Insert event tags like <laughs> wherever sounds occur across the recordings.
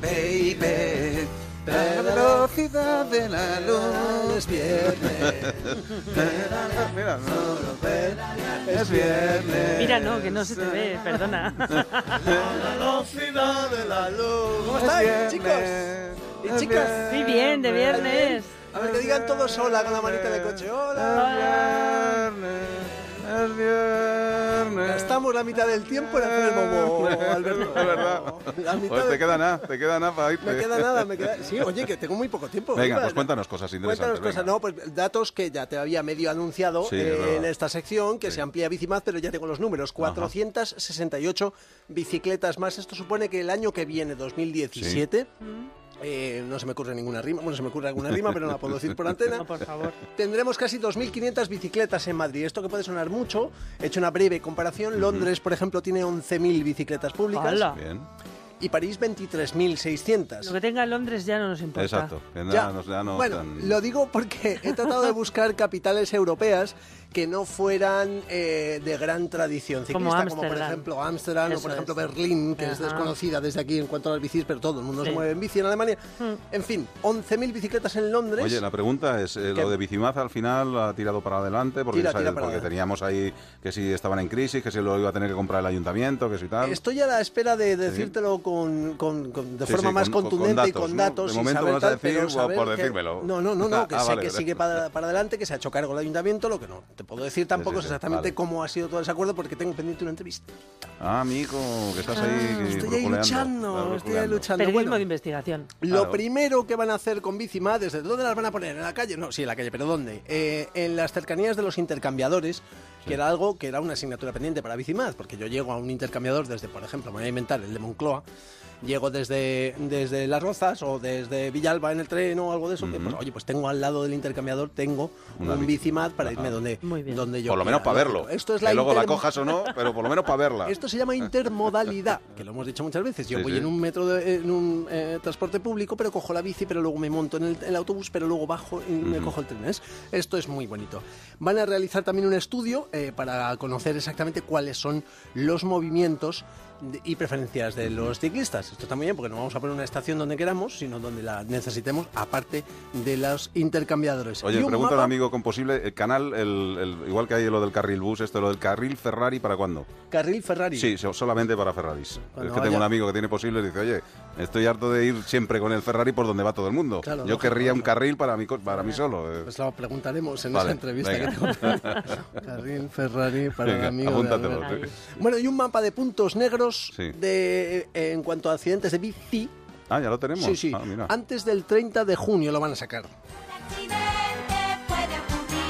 baby. La velocidad de la luz es viernes. <laughs> Mira, no, es viernes. Mira, no, que no se te ve, perdona. <laughs> La velocidad de la luz. ¿Cómo Es estáis, chicos? Y chicas. Muy bien, de viernes. A ver, que digan todos hola con la manita de coche. Hola. Viernes. Gastamos la mitad del tiempo en hacer el bobo, Alberto. Es verdad. La mitad Pues te queda nada, te queda nada para irte. Me queda nada, me queda... Sí, oye, que tengo muy poco tiempo. Venga, pues cuéntanos cosas interesantes. Cuéntanos cosas, venga. no, pues datos que ya te había medio anunciado Sí, eh, en esta sección, que se amplía Bicimaz, pero ya tengo los números. 468 bicicletas más. Esto supone que el año que viene, 2017, eh, no se me ocurre ninguna rima, bueno, se me ocurre alguna rima, pero no la puedo decir por <laughs> antena. No, por favor. Tendremos casi 2.500 bicicletas en Madrid. Esto que puede sonar mucho, he hecho una breve comparación. Londres, por ejemplo, tiene 11.000 bicicletas públicas ¡Hala! Bien, y París 23.600. Lo que tenga en Londres ya no nos importa. exacto. Que Ya. no, ya no bueno, están- lo digo porque he tratado de buscar capitales europeas que no fueran eh, de gran tradición Como ciclista, como, por ejemplo Ámsterdam o por ejemplo es. Berlín, que es desconocida desde aquí en cuanto a las bicis, pero todo el mundo se mueve en bici en Alemania. En fin, 11.000 bicicletas en Londres. Oye, la pregunta es, eh, lo de Bicimaz al final ha tirado para adelante porque, Tira, ¿sabes? tira para porque adelante. teníamos ahí que si estaban en crisis, que si lo iba a tener que comprar el ayuntamiento, que si tal. Estoy a la espera de decírtelo con, con- con- de Sí, forma sí, más con- con contundente y datos, con ¿no? datos. De y momento saber vas a decir por que- decírmelo. No, no, no, no, <laughs> que Ah, sé vale, que sigue para, para adelante, que se ha hecho cargo el ayuntamiento, lo que no te puedo decir tampoco sí, es sí, exactamente vale. cómo ha sido todo ese acuerdo porque tengo pendiente una entrevista. Ah, amigo, que estás ahí Ah, estoy ahí luchando, estoy ahí luchando. Periodismo Bueno, de investigación. Lo Claro. primero que van a hacer con Bicima, ¿desde dónde las van a poner? ¿En la calle? No, sí, en la calle, pero ¿dónde? Eh, en las cercanías de los intercambiadores, que era algo que era una asignatura pendiente para Bicimaz, porque yo llego a un intercambiador desde, por ejemplo, me voy a inventar el de Moncloa, llego desde, desde Las Rozas o desde Villalba en el tren o algo de eso, que, pues, oye, pues tengo al lado del intercambiador, tengo Una un bici. Bicimaz para irme donde, Muy bien. donde yo Por lo menos para verlo. Esto es que luego la cojas o no, pero por lo menos para verla. esto se llama intermodalidad, <laughs> que lo hemos dicho muchas veces. Yo Sí, voy sí. en un metro, de- en un eh, transporte público, pero cojo la bici, pero luego me monto en el, el autobús, pero luego bajo y me cojo el tren. ¿ves? Esto es muy bonito. Van a realizar también un estudio eh, para conocer exactamente cuáles son los movimientos y preferencias de los ciclistas. Esto está muy bien porque no vamos a poner una estación donde queramos, sino donde la necesitemos, aparte de los intercambiadores. Oye, un pregunta al amigo con posible, el canal, el, el- igual que hay lo del carril bus, esto, lo del carril Ferrari, ¿para cuándo? Carril Ferrari. Sí, so- solamente para Ferraris. Cuando es que vaya- tengo un amigo que tiene posible y dice, oye, estoy harto de ir siempre con el Ferrari por donde va todo el mundo. Claro, Yo querría un carril para mí, para mí solo. eh. Pues lo preguntaremos en Vale, esa entrevista venga. que tengo. <laughs> Carril Ferrari para Venga, amigo de. Bueno, y un mapa de puntos negros Sí. de, eh, en cuanto a accidentes de bici. Ah, ya lo tenemos. Sí, sí. Ah, mira. Antes del 30 de junio lo van a sacar.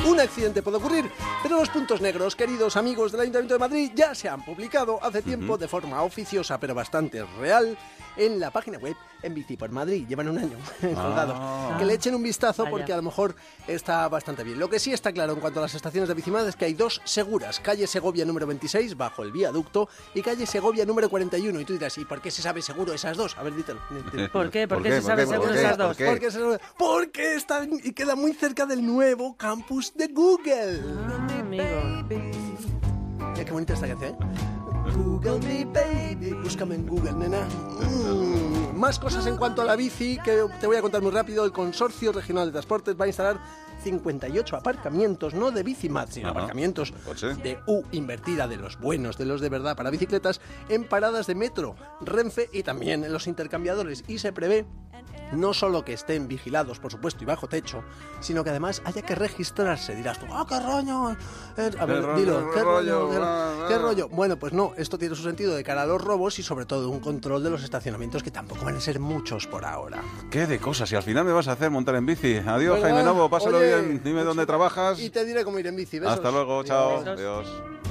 Un accidente puede ocurrir, pero los puntos negros, queridos amigos del Ayuntamiento de Madrid, ya se han publicado hace tiempo de forma oficiosa, pero bastante real, en la página web en Bici por Madrid. Llevan un año <laughs> colgados. Ah. Que le echen un vistazo Vaya. porque a lo mejor está bastante bien. Lo que sí está claro en cuanto a las estaciones de Bicimad es que hay dos seguras. Calle Segovia número 26, bajo el viaducto, y calle Segovia número 41. Y tú dirás, ¿y por qué se sabe seguro esas dos? A ver, dítelo. dítelo. <laughs> ¿Por qué? ¿Por, ¿Por qué qué? se ¿Por sabe qué? seguro ¿Por qué? esas ¿Por dos? qué? Porque, se- porque están y queda muy cerca del nuevo campus de Google. Ah, amigo. Mira qué bonita esta canción, ¿eh? Google me baby, búscame en Google, nena. Mm. Más cosas en cuanto a la bici que te voy a contar muy rápido. El Consorcio Regional de Transportes va a instalar 58 aparcamientos, no de bicimad, sino Ajá. aparcamientos de U invertida, de los buenos, de los de verdad para bicicletas, en paradas de metro, Renfe y también en los intercambiadores. Y se prevé no solo que estén vigilados, por supuesto, y bajo techo, sino que además haya que registrarse. Dirás tú, ¡ah, qué rollo! Eh, a ver, dilo, qué ¿qué rollo? ¿Qué, rollo? Bueno, pues no, esto tiene su sentido de cara a los robos y sobre todo un control de los estacionamientos que tampoco van a ser muchos por ahora. ¿Qué de cosas? Y al final me vas a hacer montar en bici. Adiós, Jaime Novo, pásalo oye, bien. Dime dónde trabajas. Y te diré cómo ir en bici. besos. Hasta luego, chao. Adiós. Adiós.